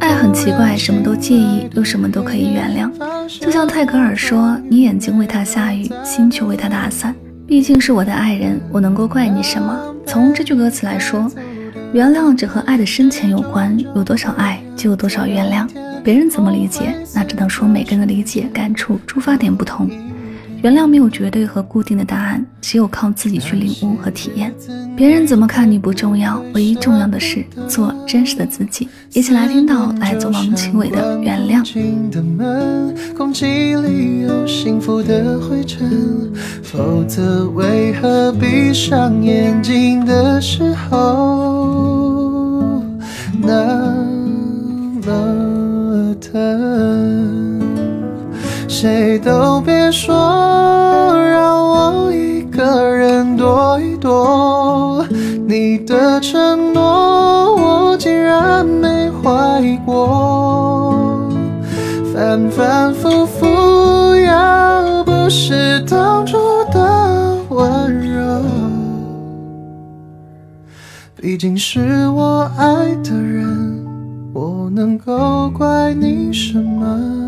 爱很奇怪，什么都介意，又什么都可以原谅。就像泰戈尔说：“你眼睛为他下雨，心却为他打伞。”毕竟是我的爱人，我能够怪你什么？从这句歌词来说，原谅只和爱的深浅有关，有多少爱就有多少原谅。别人怎么理解，那只能说每个人的理解、感触、出发点不同。原谅没有绝对和固定的答案，只有靠自己去领悟和体验。别人怎么看你不重要，唯一重要的是做真实的自己。一起来听到来自王奇伟的《原谅》。空气里有幸福的灰尘，否则为何闭上眼睛的时候谁都别说，让我一个人躲一躲。你的承诺，我竟然没怀疑过。反反复复，要不是当初的温柔，毕竟是我爱的人，我能够怪你什么？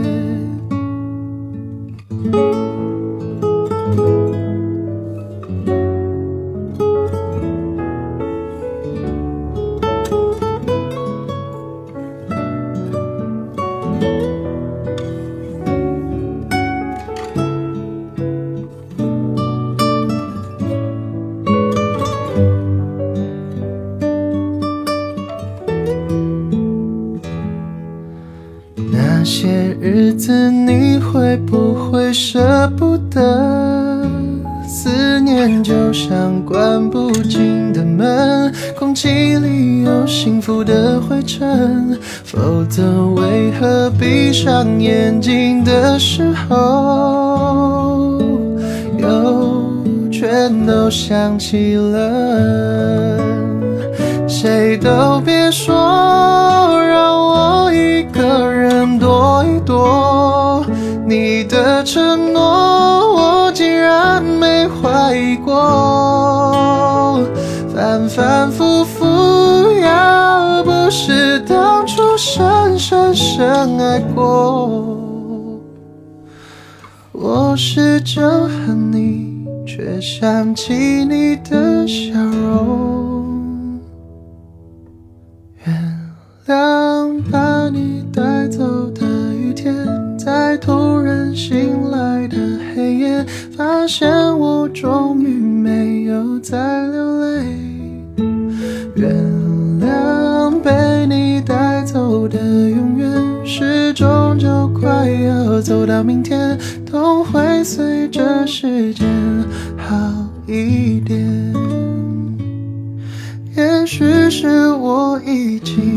子，你会不会舍不得？思念就像关不紧的门，空气里有幸福的灰尘，否则为何闭上眼睛的时候，又全都想起了？谁都别说，你的承诺，我竟然没怀疑过。反反复复，要不是当初深深深爱过，我试着恨你，却想起你的笑容。原谅把你带走的雨天，醒来的黑夜，发现我终于没有再流泪。原谅被你带走的永远，时钟就快要走到明天，都会随着时间好一点。也许是我已经。